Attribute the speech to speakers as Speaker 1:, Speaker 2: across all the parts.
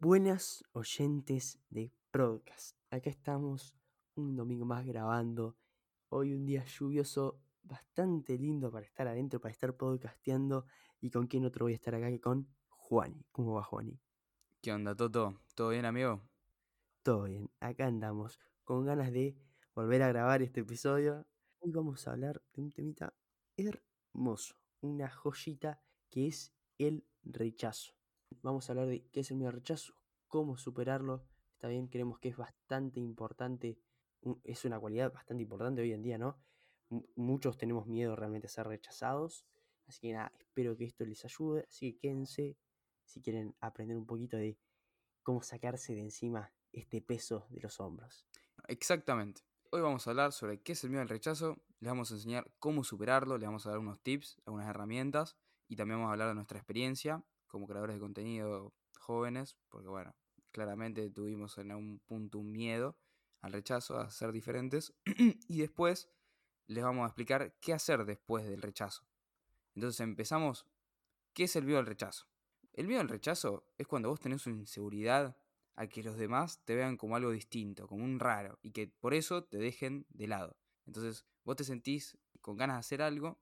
Speaker 1: Buenas oyentes de podcast. Acá estamos un domingo más grabando. Hoy un día lluvioso, bastante lindo para estar adentro, para estar podcasteando. ¿Y con quién otro voy a estar acá que con Juani? ¿Cómo va Juani?
Speaker 2: ¿Qué onda, Toto? ¿Todo bien, amigo?
Speaker 1: Todo bien, acá andamos con ganas de volver a grabar este episodio. Hoy vamos a hablar de un temita hermoso, una joyita que es el rechazo. Vamos a hablar de qué es el miedo al rechazo, cómo superarlo. Está bien, creemos que es bastante importante, es una cualidad bastante importante hoy en día, ¿no? Muchos tenemos miedo realmente a ser rechazados. Así que nada, espero que esto les ayude. Así que quédense si quieren aprender un poquito de cómo sacarse de encima este peso de los hombros.
Speaker 2: Exactamente. Hoy vamos a hablar sobre qué es el miedo al rechazo, les vamos a enseñar cómo superarlo, les vamos a dar unos tips, algunas herramientas y también vamos a hablar de nuestra experiencia como creadores de contenido jóvenes, porque bueno, claramente tuvimos en algún punto un miedo al rechazo, a ser diferentes y después les vamos a explicar qué hacer después del rechazo. Entonces empezamos, ¿qué es el miedo al rechazo? El miedo al rechazo es cuando vos tenés una inseguridad a que los demás te vean como algo distinto, como un raro, y que por eso te dejen de lado. Entonces vos te sentís con ganas de hacer algo,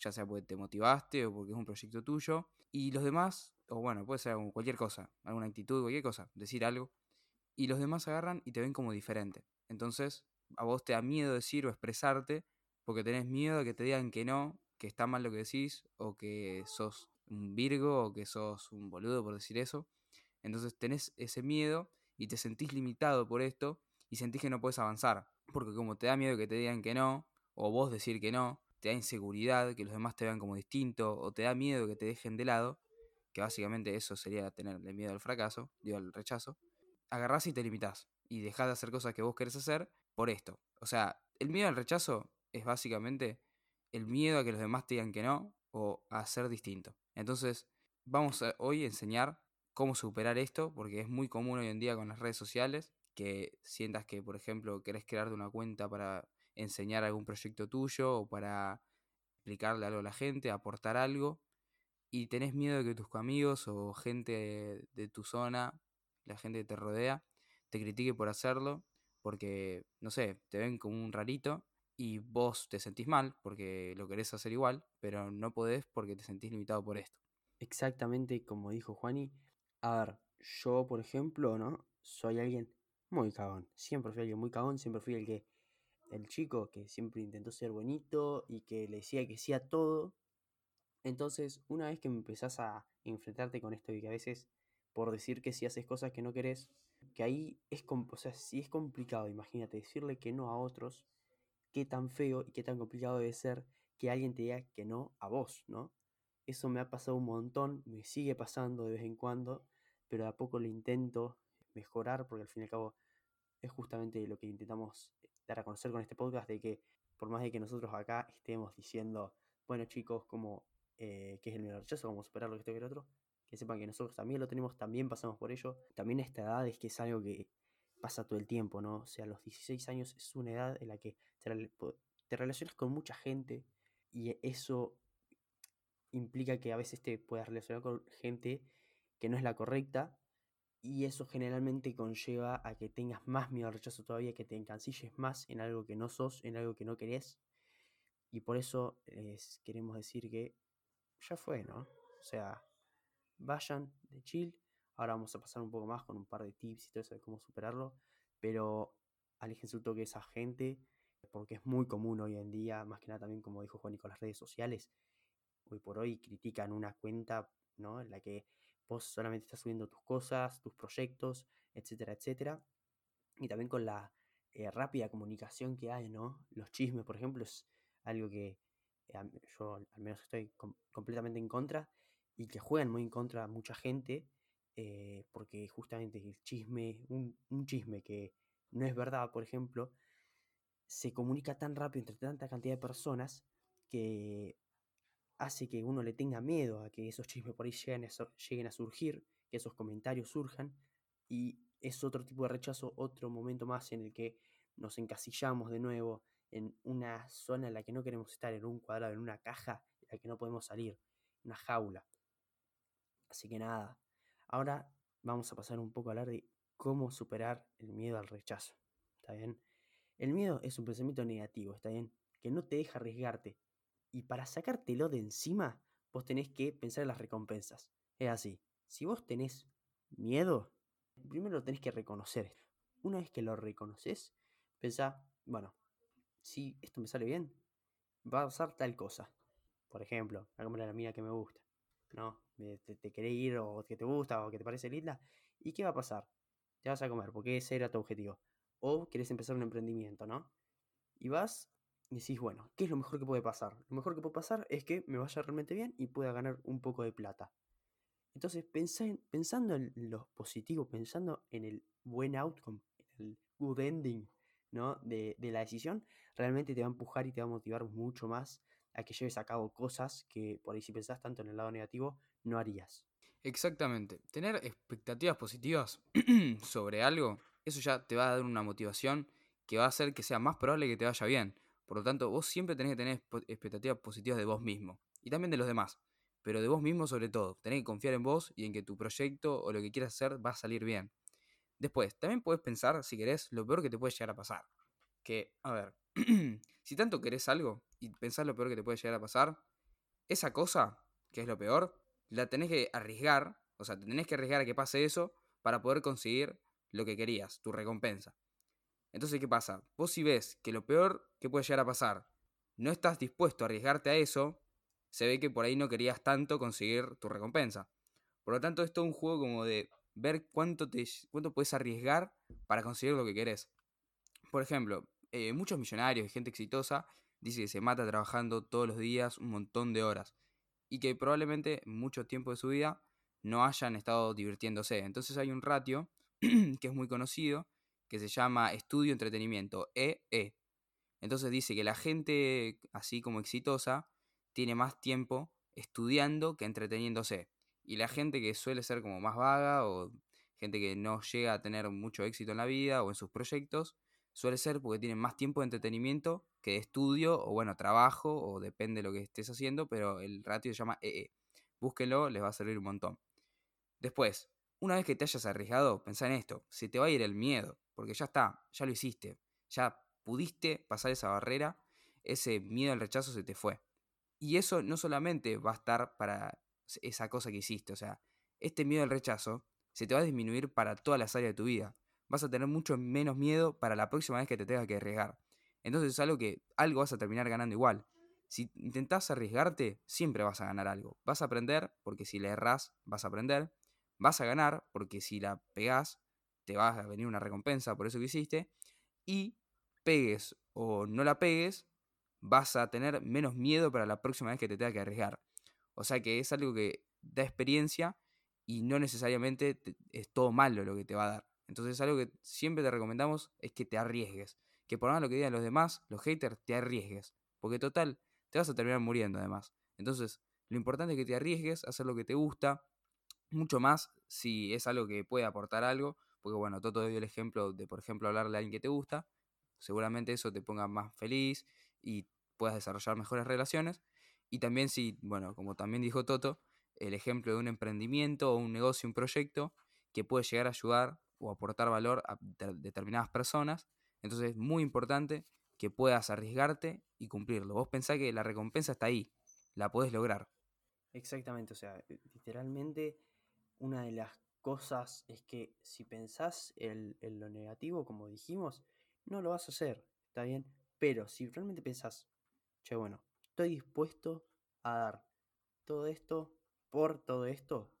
Speaker 2: ya sea porque te motivaste o porque es un proyecto tuyo, y los demás, o bueno, puede ser cualquier cosa, alguna actitud, cualquier cosa, decir algo, y los demás agarran y te ven como diferente. Entonces a vos te da miedo decir o expresarte porque tenés miedo a que te digan que no, que está mal lo que decís, o que sos un virgo, o que sos un boludo por decir eso. Entonces tenés ese miedo y te sentís limitado por esto y sentís que no puedes avanzar. Porque como te da miedo que te digan que no, o vos decir que no, te da inseguridad, que los demás te vean como distinto, o te da miedo que te dejen de lado, que básicamente eso sería tenerle miedo al fracaso, digo al rechazo, agarrás y te limitás y dejás de hacer cosas que vos querés hacer por esto. O sea, el miedo al rechazo es básicamente el miedo a que los demás te digan que no o a ser distinto. Entonces, vamos hoy a enseñar cómo superar esto, porque es muy común hoy en día con las redes sociales que sientas que, por ejemplo, querés crearte una cuenta para enseñar algún proyecto tuyo o para explicarle algo a la gente, aportar algo, y tenés miedo de que tus amigos o gente de tu zona, la gente que te rodea, te critique por hacerlo, porque, no sé, te ven como un rarito y vos te sentís mal porque lo querés hacer igual, pero no podés porque te sentís limitado por esto.
Speaker 1: Exactamente como dijo Juani. A ver, yo, por ejemplo, ¿no? Soy alguien muy cagón. Siempre fui alguien muy cagón, siempre fui el que. El chico que siempre intentó ser bonito y que le decía que sí a todo. Entonces, una vez que empezás a enfrentarte con esto y que a veces, por decir que si haces cosas que no querés, que ahí es, o sea, sí es complicado, imagínate, decirle que no a otros, qué tan feo y qué tan complicado debe ser que alguien te diga que no a vos, ¿no? Eso me ha pasado un montón, me sigue pasando de vez en cuando, pero de a poco lo intento mejorar porque al fin y al cabo es justamente lo que intentamos a conocer con este podcast, de que por más de que nosotros acá estemos diciendo, bueno chicos, como eh, qué es el miedo al rechazo, cómo superarlo, que esto que el otro, que sepan que nosotros también lo tenemos, también pasamos por ello. También esta edad es que es algo que pasa todo el tiempo, ¿no? O sea, los 16 años es una edad en la que te relacionas con mucha gente y eso implica que a veces te puedas relacionar con gente que no es la correcta y eso generalmente conlleva a que tengas más miedo al rechazo todavía, que te encancilles más en algo que no sos, en algo que no querés. Y por eso les queremos decir que ya fue, ¿no? O sea, vayan de chill. Ahora vamos a pasar un poco más con un par de tips y todo eso de cómo superarlo. Pero aléjense un toque de esa gente, porque es muy común hoy en día, más que nada también como dijo Juan con las redes sociales. Hoy por hoy critican una cuenta, ¿no? En la que vos solamente estás subiendo tus cosas, tus proyectos, etcétera, etcétera. Y también con la eh, rápida comunicación que hay, ¿no? Los chismes, por ejemplo, es algo que eh, a- yo al menos estoy com- completamente en contra y que juegan muy en contra mucha gente, eh, porque justamente el chisme, un, un chisme que no es verdad, por ejemplo, se comunica tan rápido entre tanta cantidad de personas que hace que uno le tenga miedo a que esos chismes por ahí lleguen a, lleguen a surgir, que esos comentarios surjan, y es otro tipo de rechazo, otro momento más en el que nos encasillamos de nuevo en una zona en la que no queremos estar, en un cuadrado, en una caja en la que no podemos salir, una jaula. Así que nada, ahora vamos a pasar un poco a hablar de cómo superar el miedo al rechazo. ¿Está bien? El miedo es un pensamiento negativo, ¿está bien? Que no te deja arriesgarte. Y para sacártelo de encima, vos tenés que pensar en las recompensas. Es así. Si vos tenés miedo, primero lo tenés que reconocer. Una vez que lo reconoces, pensá, bueno, si esto me sale bien, va a pasar tal cosa. Por ejemplo, a comer a la mina que me gusta. ¿No? Te, te querés ir o que te gusta o que te parece linda. ¿Y qué va a pasar? Te vas a comer, porque ese era tu objetivo. O querés empezar un emprendimiento, ¿no? Y vas decís, bueno, ¿qué es lo mejor que puede pasar? Lo mejor que puede pasar es que me vaya realmente bien y pueda ganar un poco de plata. Entonces, pensando en lo positivo, pensando en el buen outcome, el good ending ¿no? de, de la decisión, realmente te va a empujar y te va a motivar mucho más a que lleves a cabo cosas que por ahí si pensás tanto en el lado negativo, no harías.
Speaker 2: Exactamente. Tener expectativas positivas sobre algo, eso ya te va a dar una motivación que va a hacer que sea más probable que te vaya bien. Por lo tanto, vos siempre tenés que tener expectativas positivas de vos mismo y también de los demás, pero de vos mismo sobre todo. Tenés que confiar en vos y en que tu proyecto o lo que quieras hacer va a salir bien. Después, también puedes pensar, si querés, lo peor que te puede llegar a pasar. Que, a ver, si tanto querés algo y pensás lo peor que te puede llegar a pasar, esa cosa, que es lo peor, la tenés que arriesgar, o sea, te tenés que arriesgar a que pase eso para poder conseguir lo que querías, tu recompensa. Entonces, ¿qué pasa? Vos si ves que lo peor que puede llegar a pasar, no estás dispuesto a arriesgarte a eso, se ve que por ahí no querías tanto conseguir tu recompensa. Por lo tanto, esto es un juego como de ver cuánto, te, cuánto puedes arriesgar para conseguir lo que querés. Por ejemplo, eh, muchos millonarios y gente exitosa dice que se mata trabajando todos los días un montón de horas y que probablemente mucho tiempo de su vida no hayan estado divirtiéndose. Entonces hay un ratio que es muy conocido que se llama estudio entretenimiento, EE. E. Entonces dice que la gente así como exitosa tiene más tiempo estudiando que entreteniéndose. Y la gente que suele ser como más vaga o gente que no llega a tener mucho éxito en la vida o en sus proyectos, suele ser porque tienen más tiempo de entretenimiento que de estudio o bueno, trabajo o depende de lo que estés haciendo, pero el ratio se llama EE. E. Búsquenlo, les va a servir un montón. Después, una vez que te hayas arriesgado, pensá en esto, se te va a ir el miedo, porque ya está, ya lo hiciste, ya pudiste pasar esa barrera, ese miedo al rechazo se te fue. Y eso no solamente va a estar para esa cosa que hiciste. O sea, este miedo al rechazo se te va a disminuir para todas las áreas de tu vida. Vas a tener mucho menos miedo para la próxima vez que te tengas que arriesgar. Entonces es algo que algo vas a terminar ganando igual. Si intentás arriesgarte, siempre vas a ganar algo. Vas a aprender, porque si le errás, vas a aprender. Vas a ganar, porque si la pegás, te va a venir una recompensa por eso que hiciste. Y pegues o no la pegues, vas a tener menos miedo para la próxima vez que te tengas que arriesgar. O sea que es algo que da experiencia y no necesariamente es todo malo lo que te va a dar. Entonces es algo que siempre te recomendamos es que te arriesgues. Que por más lo que digan los demás, los haters, te arriesgues. Porque total, te vas a terminar muriendo además. Entonces, lo importante es que te arriesgues hacer lo que te gusta. Mucho más si es algo que puede aportar algo. Porque bueno, Toto dio el ejemplo de, por ejemplo, hablarle a alguien que te gusta. Seguramente eso te ponga más feliz y puedas desarrollar mejores relaciones. Y también si, bueno, como también dijo Toto, el ejemplo de un emprendimiento o un negocio, un proyecto que puede llegar a ayudar o aportar valor a determinadas personas. Entonces es muy importante que puedas arriesgarte y cumplirlo. Vos pensás que la recompensa está ahí, la podés lograr.
Speaker 1: Exactamente, o sea, literalmente una de las cosas es que si pensás en, en, lo negativo, como dijimos, no lo vas a hacer, ¿está bien? Pero si realmente pensás, che, bueno, estoy dispuesto a dar todo esto por todo esto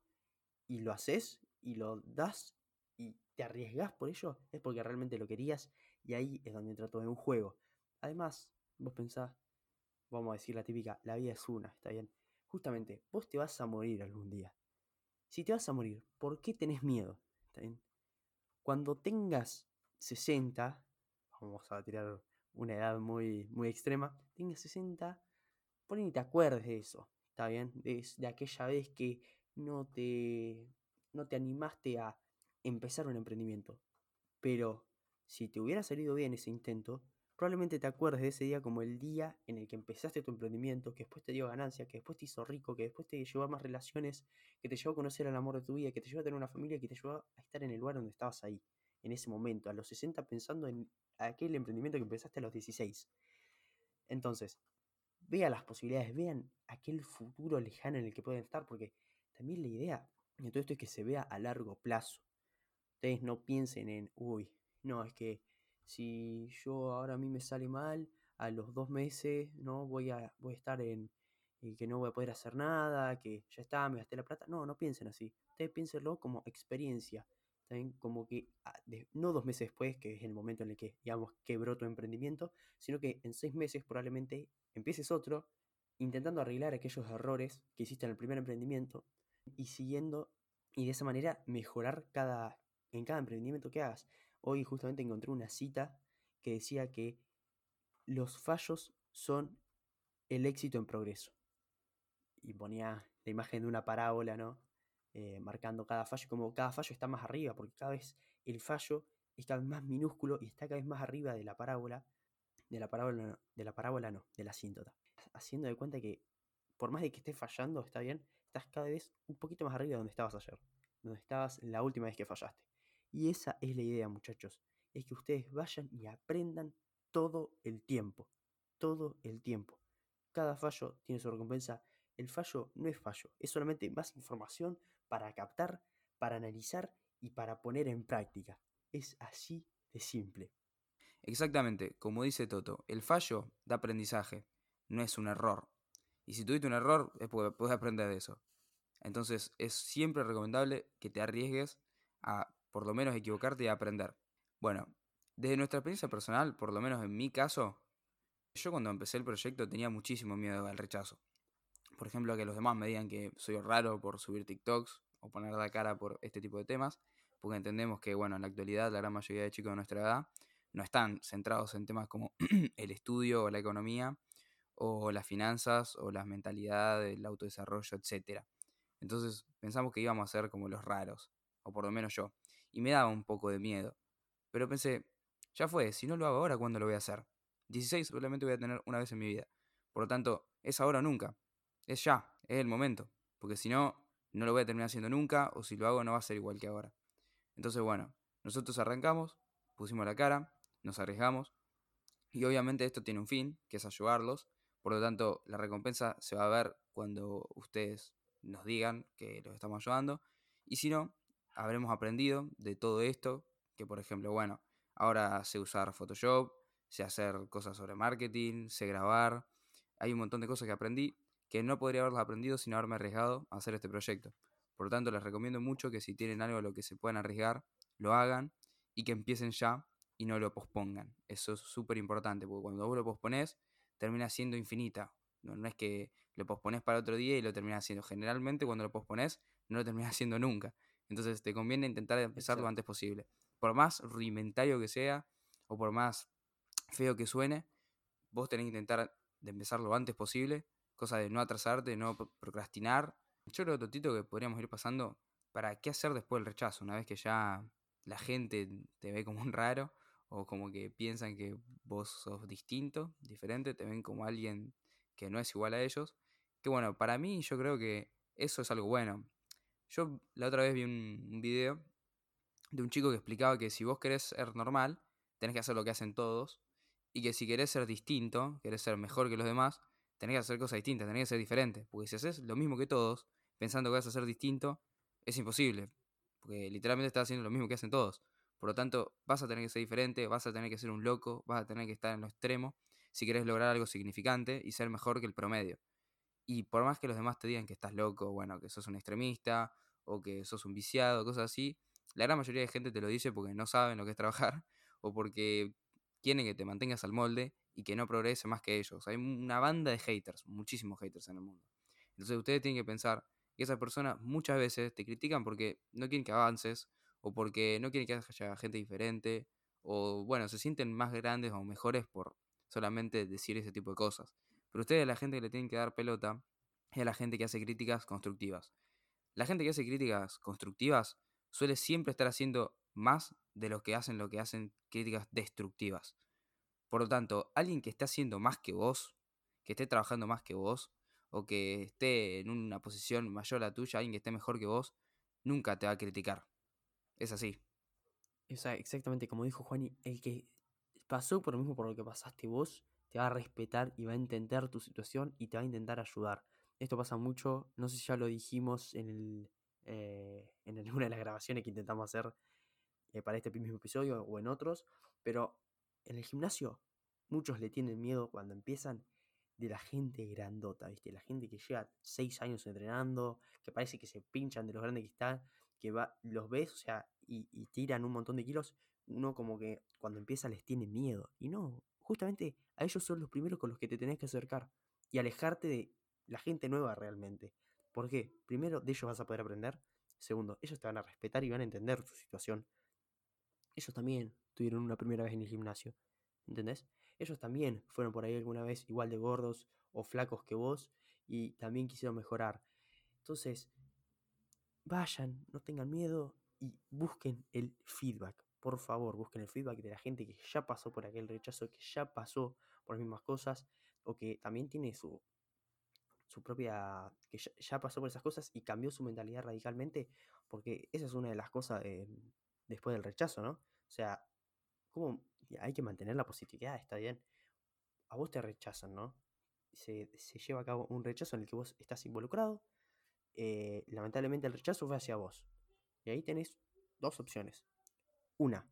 Speaker 1: y lo haces y lo das y te arriesgas por ello, es porque realmente lo querías y ahí es donde entra todo en un juego. Además, vos pensás, vamos a decir la típica, la vida es una, está bien. Justamente, vos te vas a morir algún día. Si te vas a morir, ¿por qué tenés miedo? Cuando tengas 60, vamos a tirar una edad muy, muy extrema, tengas 60, por ni te acuerdes de eso, ¿está bien? De, de aquella vez que no te, no te animaste a empezar un emprendimiento. Pero si te hubiera salido bien ese intento, Probablemente te acuerdes de ese día como el día en el que empezaste tu emprendimiento, que después te dio ganancia, que después te hizo rico, que después te llevó a más relaciones, que te llevó a conocer al amor de tu vida, que te llevó a tener una familia, que te llevó a estar en el lugar donde estabas ahí, en ese momento, a los 60 pensando en aquel emprendimiento que empezaste a los 16. Entonces, vean las posibilidades, vean aquel futuro lejano en el que pueden estar, porque también la idea de todo esto es que se vea a largo plazo. Ustedes no piensen en, uy, no, es que si yo ahora a mí me sale mal, a los dos meses, ¿no? Voy a, voy a estar en, y que no voy a poder hacer nada, que ya está, me gasté la plata. No, no piensen así. Ustedes piénsenlo como experiencia. También como que ah, no dos meses después, que es el momento en el que, digamos, quebró tu emprendimiento, sino que en seis meses probablemente empieces otro, intentando arreglar aquellos errores que hiciste en el primer emprendimiento y siguiendo y de esa manera mejorar cada, en cada emprendimiento que hagas. Hoy justamente encontré una cita que decía que los fallos son el éxito en progreso. Y ponía la imagen de una parábola, ¿no? Eh, marcando cada fallo, como cada fallo está más arriba, porque cada vez el fallo es cada vez más minúsculo y está cada vez más arriba de la parábola, de la parábola, no, de la parábola no, de la. Haciendo de cuenta que por más de que estés fallando, está bien, estás cada vez un poquito más arriba de donde estabas ayer, donde estabas la última vez que fallaste. Y esa es la idea, muchachos, es que ustedes vayan y aprendan todo el tiempo, todo el tiempo. Cada fallo tiene su recompensa. El fallo no es fallo, es solamente más información para captar, para analizar y para poner en práctica. Es así de simple.
Speaker 2: Exactamente, como dice Toto, el fallo da aprendizaje, no es un error. Y si tuviste un error, es porque puedes aprender de eso. Entonces es siempre recomendable que te arriesgues a por lo menos equivocarte y aprender. Bueno, desde nuestra experiencia personal, por lo menos en mi caso, yo cuando empecé el proyecto tenía muchísimo miedo al rechazo. Por ejemplo, a que los demás me digan que soy raro por subir TikToks o poner la cara por este tipo de temas, porque entendemos que, bueno, en la actualidad la gran mayoría de chicos de nuestra edad no están centrados en temas como el estudio o la economía o las finanzas o las mentalidades, el autodesarrollo, etc. Entonces pensamos que íbamos a ser como los raros, o por lo menos yo y me daba un poco de miedo. Pero pensé, ya fue, si no lo hago ahora, ¿cuándo lo voy a hacer? 16 solamente voy a tener una vez en mi vida. Por lo tanto, es ahora o nunca. Es ya, es el momento. Porque si no, no lo voy a terminar haciendo nunca, o si lo hago no va a ser igual que ahora. Entonces, bueno, nosotros arrancamos, pusimos la cara, nos arriesgamos, y obviamente esto tiene un fin, que es ayudarlos. Por lo tanto, la recompensa se va a ver cuando ustedes nos digan que los estamos ayudando. Y si no, habremos aprendido de todo esto, que por ejemplo, bueno, ahora sé usar Photoshop, sé hacer cosas sobre marketing, sé grabar, hay un montón de cosas que aprendí que no podría haberlas aprendido sin haberme arriesgado a hacer este proyecto. Por lo tanto, les recomiendo mucho que si tienen algo a lo que se puedan arriesgar, lo hagan y que empiecen ya y no lo pospongan. Eso es súper importante, porque cuando vos lo pospones, termina siendo infinita. No, no, es que lo pospones para otro día y lo terminas haciendo. Generalmente cuando lo pospones, no lo terminas haciendo nunca. Entonces te conviene intentar empezar lo antes posible. Por más rudimentario que sea o por más feo que suene, vos tenés que intentar de empezar lo antes posible, cosa de no atrasarte, no procrastinar. Yo creo, Totito, que podríamos ir pasando para qué hacer después del rechazo, una vez que ya la gente te ve como un raro o como que piensan que vos sos distinto, diferente, te ven como alguien que no es igual a ellos. Que bueno, para mí yo creo que eso es algo bueno. Yo la otra vez vi un, video de un chico que explicaba que si vos querés ser normal, tenés que hacer lo que hacen todos. Y que si querés ser distinto, querés ser mejor que los demás, tenés que hacer cosas distintas, tenés que ser diferente. Porque si haces lo mismo que todos, pensando que vas a ser distinto, es imposible. Porque literalmente estás haciendo lo mismo que hacen todos. Por lo tanto, vas a tener que ser diferente, vas a tener que ser un loco, vas a tener que estar en lo extremo si querés lograr algo significante y ser mejor que el promedio. Y por más que los demás te digan que estás loco, bueno, que sos un extremista o que sos un viciado, cosas así, la gran mayoría de gente te lo dice porque no saben lo que es trabajar o porque quieren que te mantengas al molde y que no progrese más que ellos. Hay una banda de haters, muchísimos haters en el mundo. Entonces ustedes tienen que pensar que esas personas muchas veces te critican porque no quieren que avances o porque no quieren que haya gente diferente o bueno, se sienten más grandes o mejores por solamente decir ese tipo de cosas. Pero ustedes, la gente que le tienen que dar pelota, es la gente que hace críticas constructivas. La gente que hace críticas constructivas suele siempre estar haciendo más de los que hacen lo que hacen críticas destructivas. Por lo tanto, alguien que esté haciendo más que vos, que esté trabajando más que vos, o que esté en una posición mayor a la tuya, alguien que esté mejor que vos, nunca te va a criticar. Es así.
Speaker 1: exactamente como dijo Juani, el que pasó por lo mismo por lo que pasaste vos, te va a respetar y va a entender tu situación y te va a intentar ayudar. Esto pasa mucho, no sé si ya lo dijimos en, el, eh, en alguna de las grabaciones que intentamos hacer eh, para este mismo episodio o en otros, pero en el gimnasio muchos le tienen miedo cuando empiezan de la gente grandota, ¿viste? La gente que lleva seis años entrenando, que parece que se pinchan de los grandes que están, que va, los ves, o sea, y, tiran un montón de kilos, uno como que cuando empieza les tiene miedo. Y no, justamente a ellos son los primeros con los que te tenés que acercar y alejarte de la gente nueva realmente. ¿Por qué? Primero, de ellos vas a poder aprender. Segundo, ellos te van a respetar y van a entender tu situación. Ellos también tuvieron una primera vez en el gimnasio. ¿Entendés? Ellos también fueron por ahí alguna vez igual de gordos o flacos que vos y también quisieron mejorar. Entonces, vayan, no tengan miedo y busquen el feedback. Por favor, busquen el feedback de la gente que ya pasó por aquel rechazo, que ya pasó por las mismas cosas o que también tiene su, su propia, que ya, pasó por esas cosas y cambió su mentalidad radicalmente, porque esa es una de las cosas después del rechazo, ¿no? O sea, ¿cómo hay que mantener la positividad, está bien. A vos te rechazan, ¿no? Se, lleva a cabo un rechazo en el que vos estás involucrado. Eh, lamentablemente el rechazo fue hacia vos. Y ahí tenés dos opciones. Una,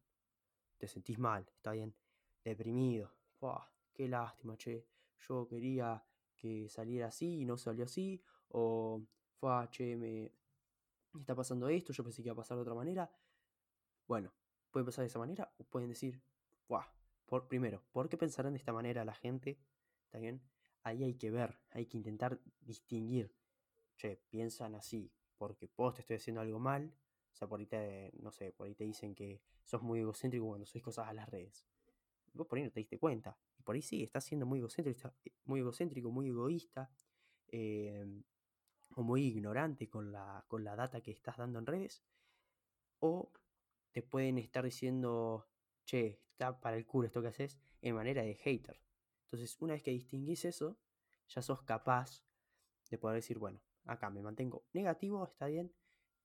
Speaker 1: te sentís mal, está bien, deprimido. qué lástima, che. Yo quería que saliera así y no salió así. O, che, me está pasando esto, yo pensé que iba a pasar de otra manera. Bueno, pueden pasar de esa manera o pueden decir, por, primero, ¿por qué pensarán de esta manera la gente? ¿Está bien? Ahí hay que ver, hay que intentar distinguir. Che, piensan así porque vos te estoy haciendo algo mal. Sea, por ahí te, no sé, por ahí te dicen que sos muy egocéntrico cuando sois cosas a las redes. Vos por ahí no te diste cuenta. Y por ahí sí, estás siendo muy egocéntrico, eh, muy, egocéntrico, muy egoísta. Em, o muy ignorante con la, con la data que estás dando en redes. O te pueden estar diciendo, che, está para el culo esto que haces, en manera de hater. Entonces, una vez que distinguís eso, ya sos capaz de poder decir, bueno, acá me mantengo negativo, está bien,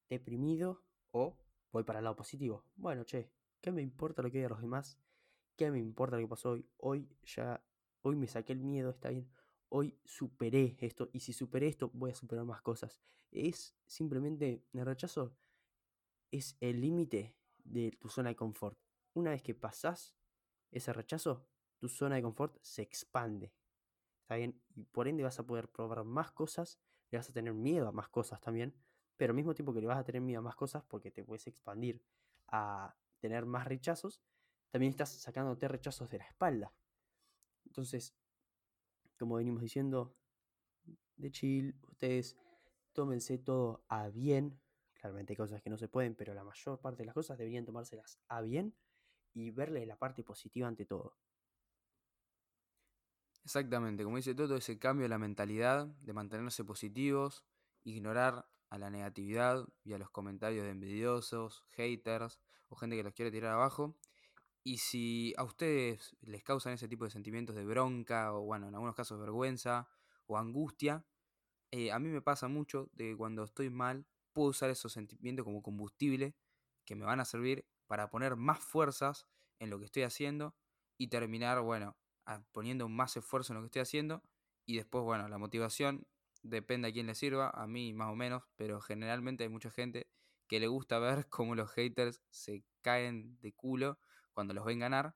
Speaker 1: deprimido, o voy para el lado positivo. Bueno, che, ¿qué me importa lo que digan los demás? ¿Qué me importa lo que pasó hoy? Hoy ya, hoy me saqué el miedo, está bien. Hoy superé esto, y si superé esto, voy a superar más cosas. Es simplemente, el rechazo es el límite de tu zona de confort una vez que pasás ese rechazo, tu zona de confort se expande. ¿Está bien? Y por ende vas a poder probar más cosas, le vas a tener miedo a más cosas también, pero al mismo tiempo que le vas a tener miedo a más cosas porque te puedes expandir a tener más rechazos, también estás sacándote rechazos de la espalda. Entonces, como venimos diciendo, de chill, ustedes tómense todo a bien. Claramente hay cosas que no se pueden, pero la mayor parte de las cosas deberían tomárselas a bien y verle la parte positiva ante todo.
Speaker 2: Exactamente, como dice todo ese cambio de la mentalidad, de mantenerse positivos, ignorar a la negatividad y a los comentarios de envidiosos, haters o gente que los quiere tirar abajo. Y si a ustedes les causan ese tipo de sentimientos de bronca o bueno, en algunos casos vergüenza o angustia, eh, a mí me pasa mucho de que cuando estoy mal puedo usar esos sentimientos como combustible que me van a servir para poner más fuerzas en lo que estoy haciendo y terminar, bueno, poniendo más esfuerzo en lo que estoy haciendo y después, bueno, la motivación depende a quién le sirva, a mí más o menos, pero generalmente hay mucha gente que le gusta ver cómo los haters se caen de culo cuando los ven ganar.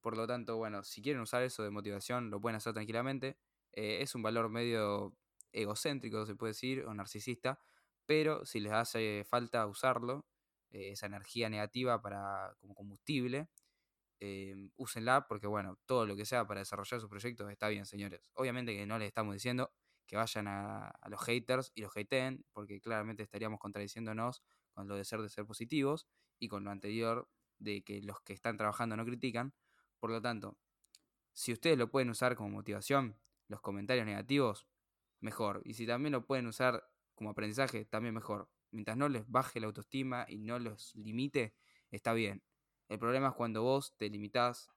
Speaker 2: Por lo tanto, bueno, si quieren usar eso de motivación, lo pueden hacer tranquilamente. Eh, es un valor medio egocéntrico, se puede decir, o narcisista, pero si les hace falta usarlo, eh, esa energía negativa para, como combustible, eh, úsenla porque, bueno, todo lo que sea para desarrollar sus proyectos está bien, señores. Obviamente que no les estamos diciendo que vayan a, los haters y los hateen, porque claramente estaríamos contradiciéndonos con lo de ser de ser positivos y con lo anterior de que los que están trabajando no critican. Por lo tanto, si ustedes lo pueden usar como motivación, los comentarios negativos, mejor. Y si también lo pueden usar como aprendizaje, también mejor mientras no les baje la autoestima y no los limite, está bien. El problema es cuando vos te limitás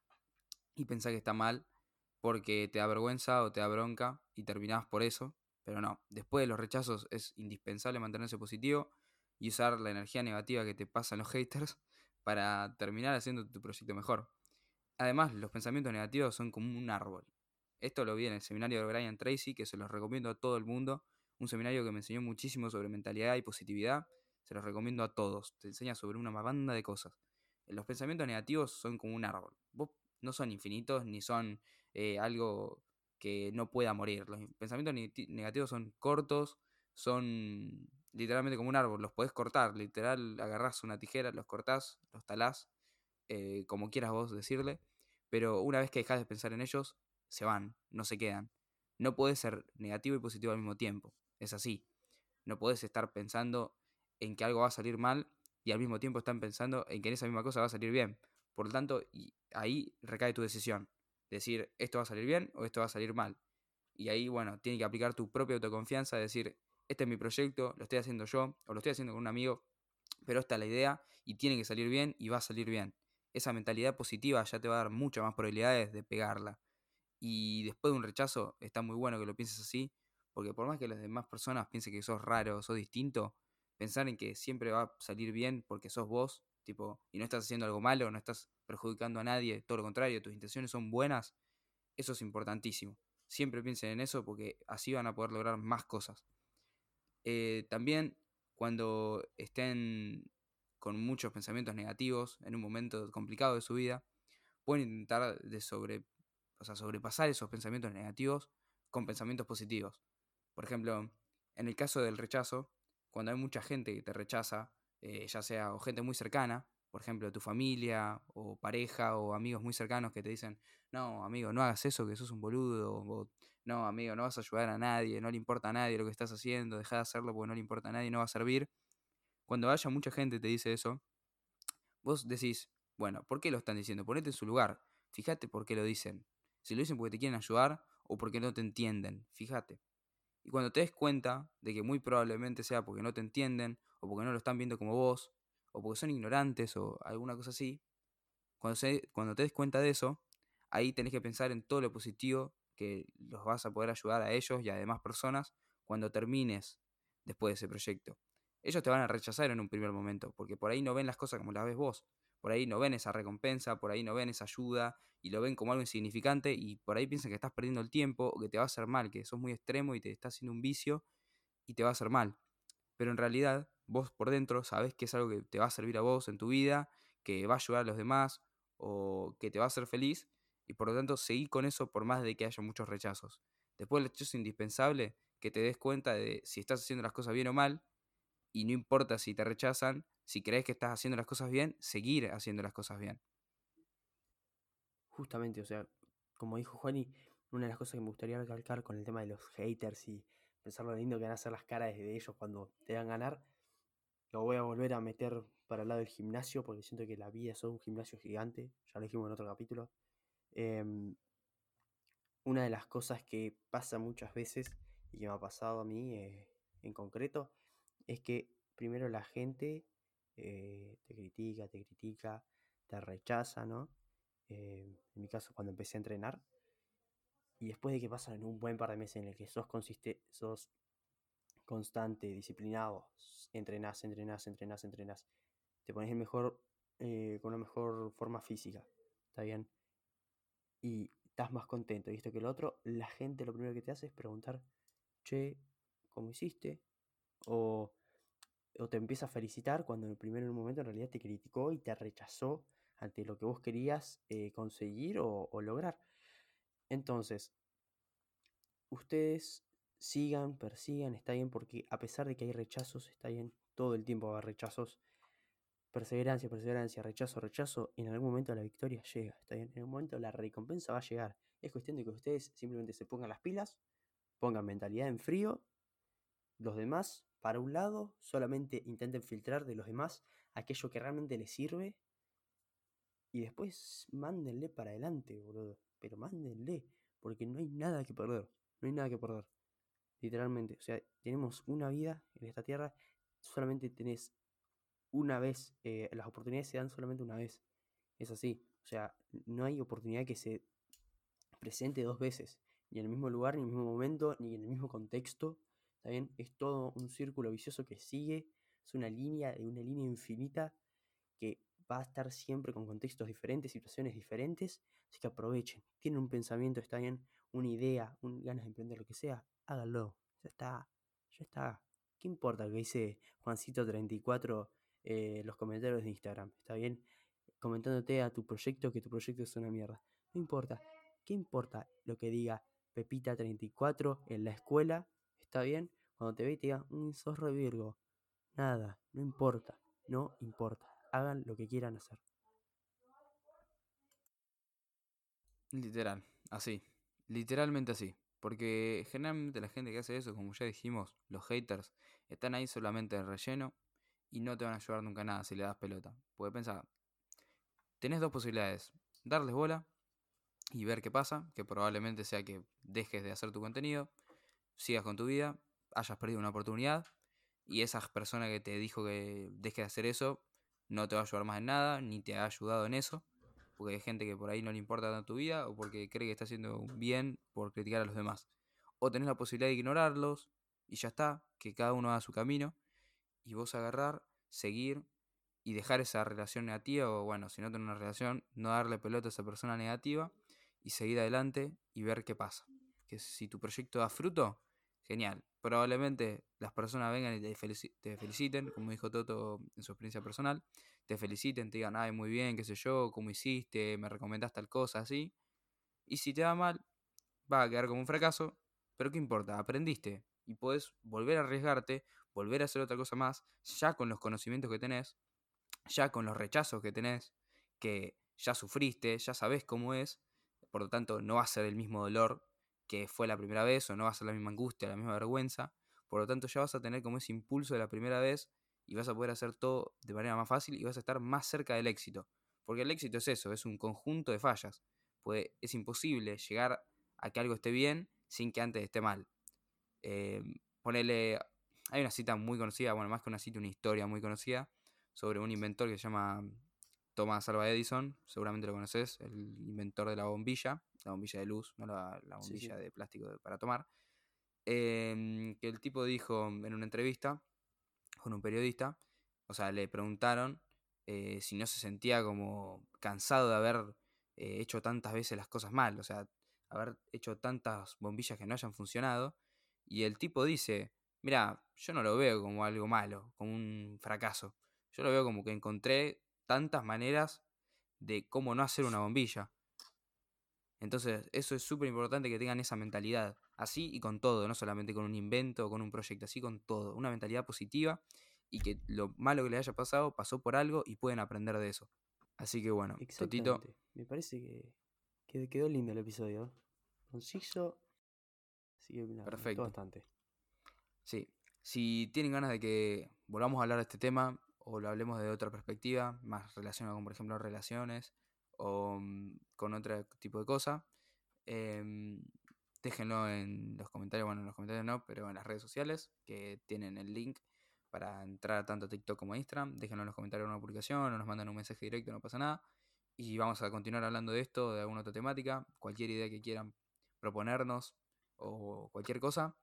Speaker 2: y pensás que está mal porque te da vergüenza o te da bronca y terminás por eso. Pero no, después de los rechazos es indispensable mantenerse positivo y usar la energía negativa que te pasan los haters para terminar haciendo tu proyecto mejor. Además, los pensamientos negativos son como un árbol. Esto lo vi en el seminario de Brian Tracy, que se los recomiendo a todo el mundo. Un seminario que me enseñó muchísimo sobre mentalidad y positividad. Se los recomiendo a todos. Te enseña sobre una banda de cosas. Los pensamientos negativos son como un árbol. No son infinitos ni son eh, algo que no pueda morir. Los pensamientos negativos son cortos, son literalmente como un árbol, los podés cortar, literal, agarrás una tijera, los cortás, los talás, eh, como quieras vos decirle, pero una vez que dejas de pensar en ellos, se van, no se quedan. No puedes ser negativo y positivo al mismo tiempo, es así. No puedes estar pensando en que algo va a salir mal y al mismo tiempo estar pensando en que en esa misma cosa va a salir bien. Por lo tanto, ahí recae tu decisión. Decir, esto va a salir bien o esto va a salir mal. Y ahí, bueno, tiene que aplicar tu propia autoconfianza, decir, este es mi proyecto, lo estoy haciendo yo o lo estoy haciendo con un amigo, pero esta es la idea y tiene que salir bien y va a salir bien. Esa mentalidad positiva ya te va a dar muchas más probabilidades de pegarla. Y después de un rechazo, está muy bueno que lo pienses así, porque por más que las demás personas piensen que sos raro, sos distinto, pensar en que siempre va a salir bien porque sos vos, tipo, y no estás haciendo algo malo, no estás perjudicando a nadie, todo lo contrario, tus intenciones son buenas, eso es importantísimo. Siempre piensen en eso porque así van a poder lograr más cosas. Eh, también cuando estén con muchos pensamientos negativos en un momento complicado de su vida, pueden intentar de sobre, o sea, sobrepasar esos pensamientos negativos con pensamientos positivos. Por ejemplo, en el caso del rechazo, cuando hay mucha gente que te rechaza, eh, ya sea o gente muy cercana, por ejemplo, tu familia o pareja o amigos muy cercanos que te dicen, no, amigo, no hagas eso, que sos un boludo, o no, amigo, no vas a ayudar a nadie, no le importa a nadie lo que estás haciendo, deja de hacerlo porque no le importa a nadie, no va a servir. Cuando haya mucha gente te dice eso, vos decís, bueno, ¿por qué lo están diciendo? Ponete en su lugar, fíjate por qué lo dicen. Si lo dicen porque te quieren ayudar o porque no te entienden, fíjate. Y cuando te des cuenta de que muy probablemente sea porque no te entienden, o porque no lo están viendo como vos, o porque son ignorantes, o alguna cosa así, cuando, cuando te des cuenta de eso, ahí tenés que pensar en todo lo positivo que los vas a poder ayudar a ellos y a demás personas cuando termines después de ese proyecto. Ellos te van a rechazar en un primer momento, porque por ahí no ven las cosas como las ves vos, por ahí no ven esa recompensa, por ahí no ven esa ayuda y lo ven como algo insignificante y por ahí piensan que estás perdiendo el tiempo o que te va a hacer mal, que sos muy extremo y te está haciendo un vicio y te va a hacer mal. Pero en realidad vos por dentro sabés que es algo que te va a servir a vos en tu vida, que va a ayudar a los demás o que te va a hacer feliz y por lo tanto seguí con eso por más de que haya muchos rechazos. Después el hecho es indispensable que te des cuenta de si estás haciendo las cosas bien o mal y no importa si te rechazan, si crees que estás haciendo las cosas bien, seguir haciendo las cosas bien.
Speaker 1: Justamente, o sea, como dijo Juani, una de las cosas que me gustaría recalcar con el tema de los haters y pensar lo lindo que van a hacer las caras de ellos cuando te van a ganar, lo voy a volver a meter para el lado del gimnasio porque siento que la vida es un gimnasio gigante, ya lo dijimos en otro capítulo. Em, una de las cosas que pasa muchas veces y que me ha pasado a mí eh, en concreto es que primero la gente eh, te critica, te critica, te rechaza, ¿no? Eh, en mi caso cuando empecé a entrenar y después de que pasan un buen par de meses en el que sos, consiste, sos constante, disciplinado, entrenás, entrenás, entrenás, entrenás, te pones mejor, con una mejor forma física, ¿está bien? y estás más contento y esto que lo otro, la gente lo primero que te hace es preguntar, che, ¿cómo hiciste? O, o te empieza a felicitar cuando en el primer momento en realidad te criticó y te rechazó ante lo que vos querías eh, conseguir o, lograr. Entonces, ustedes sigan, persigan, está bien, porque a pesar de que hay rechazos, está bien, todo el tiempo va a haber rechazos, perseverancia, perseverancia, rechazo, rechazo, en algún momento la victoria llega, ¿está bien? En algún momento la recompensa va a llegar. Es cuestión de que ustedes simplemente se pongan las pilas, pongan mentalidad en frío, los demás para un lado, solamente intenten filtrar de los demás aquello que realmente les sirve y después mándenle para adelante, boludo. Pero mándenle, porque no hay nada que perder, no hay nada que perder. Literalmente, o sea, tenemos una vida en esta tierra, solamente tenés una vez, eh, las oportunidades se dan solamente una vez. Es así. O sea, no hay oportunidad que se presente dos veces, ni en el mismo lugar, ni en el mismo momento, ni en el mismo contexto. ¿Está bien? Es todo un círculo vicioso que sigue, es una línea, una línea infinita que va a estar siempre con contextos diferentes, situaciones diferentes, así que aprovechen. Tienen un pensamiento, está bien, una idea, un, ganas de emprender lo que sea, háganlo. Ya está, ya está. ¿Qué importa que dice Juancito34 eh, los comentarios de Instagram? ¿Está bien? Comentándote a tu proyecto que tu proyecto es una mierda. No importa. ¿Qué importa lo que diga Pepita34 en la escuela? ¿Está bien? Cuando te ve y te diga, un mm, zorro Virgo. Nada, no importa, no importa. Hagan lo que quieran hacer.
Speaker 2: Literal, así. Literalmente así. Porque generalmente la gente que hace eso, como ya dijimos, los haters, están ahí solamente de relleno y no te van a ayudar nunca nada si le das pelota. Porque pensar, tenés dos posibilidades. Darles bola y ver qué pasa, que probablemente sea que dejes de hacer tu contenido, sigas con tu vida, hayas perdido una oportunidad y esa persona que te dijo que dejes de hacer eso no te va a ayudar más en nada, ni te ha ayudado en eso, porque hay gente que por ahí no le importa tanto tu vida o porque cree que está haciendo bien por criticar a los demás. O tenés la posibilidad de ignorarlos y ya está, que cada uno haga su camino y vos agarrar, seguir y dejar esa relación negativa o bueno, si no tenés una relación, no darle pelota a esa persona negativa y seguir adelante y ver qué pasa. Que si tu proyecto da fruto, genial. Probablemente las personas vengan y te, feliciten, como dijo Toto en su experiencia personal, te feliciten, te digan, ay, muy bien, qué sé yo, cómo hiciste, me recomendaste tal cosa, así. Y si te da mal, va a quedar como un fracaso, pero ¿qué importa? Aprendiste y puedes volver a arriesgarte, volver a hacer otra cosa más, ya con los conocimientos que tenés, ya con los rechazos que tenés, que ya sufriste, ya sabes cómo es, por lo tanto no va a ser el mismo dolor que fue la primera vez o no va a ser la misma angustia, la misma vergüenza, por lo tanto ya vas a tener como ese impulso de la primera vez y vas a poder hacer todo de manera más fácil y vas a estar más cerca del éxito, porque el éxito es eso, es un conjunto de fallas, pues es imposible llegar a que algo esté bien sin que antes esté mal. Eh, ponele, hay una cita muy conocida, bueno, más que una cita, una historia muy conocida sobre un inventor que se llama Thomas Alva Edison, seguramente lo conoces, el inventor de la bombilla, la bombilla de luz, no la, bombilla de plástico para tomar. Em, que el tipo dijo en una entrevista con un periodista, o sea, le preguntaron eh, si no se sentía como cansado de haber eh, hecho tantas veces las cosas mal, o sea, haber hecho tantas bombillas que no hayan funcionado. Y el tipo dice, mira, yo no lo veo como algo malo, como un fracaso. Yo lo veo como que encontré tantas maneras de cómo no hacer una bombilla. Entonces, eso es súper importante que tengan esa mentalidad. Así y con todo, no solamente con un invento o con un proyecto, así con todo. Una mentalidad positiva y que lo malo que les haya pasado pasó por algo y pueden aprender de eso. Así que bueno, Totito.
Speaker 1: Me parece que, quedó lindo el episodio. Conciso. Sí, Perfecto. bastante.
Speaker 2: Sí. Si tienen ganas de que volvamos a hablar de este tema, o lo hablemos de otra perspectiva, más relacionada con, por ejemplo, relaciones o mm, con otro tipo de cosa. Em, déjenlo en los comentarios, bueno, en los comentarios no, pero en las redes sociales que tienen el link para entrar tanto a TikTok como a Instagram. Déjenlo en los comentarios en una publicación o nos mandan un mensaje directo, no pasa nada. Y vamos a continuar hablando de esto, de alguna otra temática, cualquier idea que quieran proponernos o cualquier cosa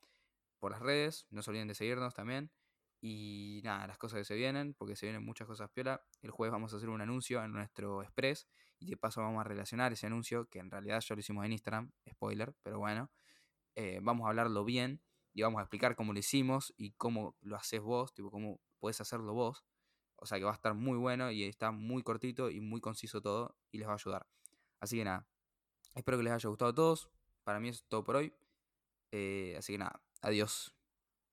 Speaker 2: por las redes. No se olviden de seguirnos también. Y nada, las cosas que se vienen, porque se vienen muchas cosas piola. El jueves vamos a hacer un anuncio en nuestro Express y de paso vamos a relacionar ese anuncio, que en realidad ya lo hicimos en Instagram, spoiler, pero bueno. Eh, vamos a hablarlo bien y vamos a explicar cómo lo hicimos y cómo lo haces vos, tipo cómo puedes hacerlo vos. O sea que va a estar muy bueno y está muy cortito y muy conciso todo y les va a ayudar. Así que nada, espero que les haya gustado a todos. Para mí es todo por hoy. Eh, así que nada, adiós.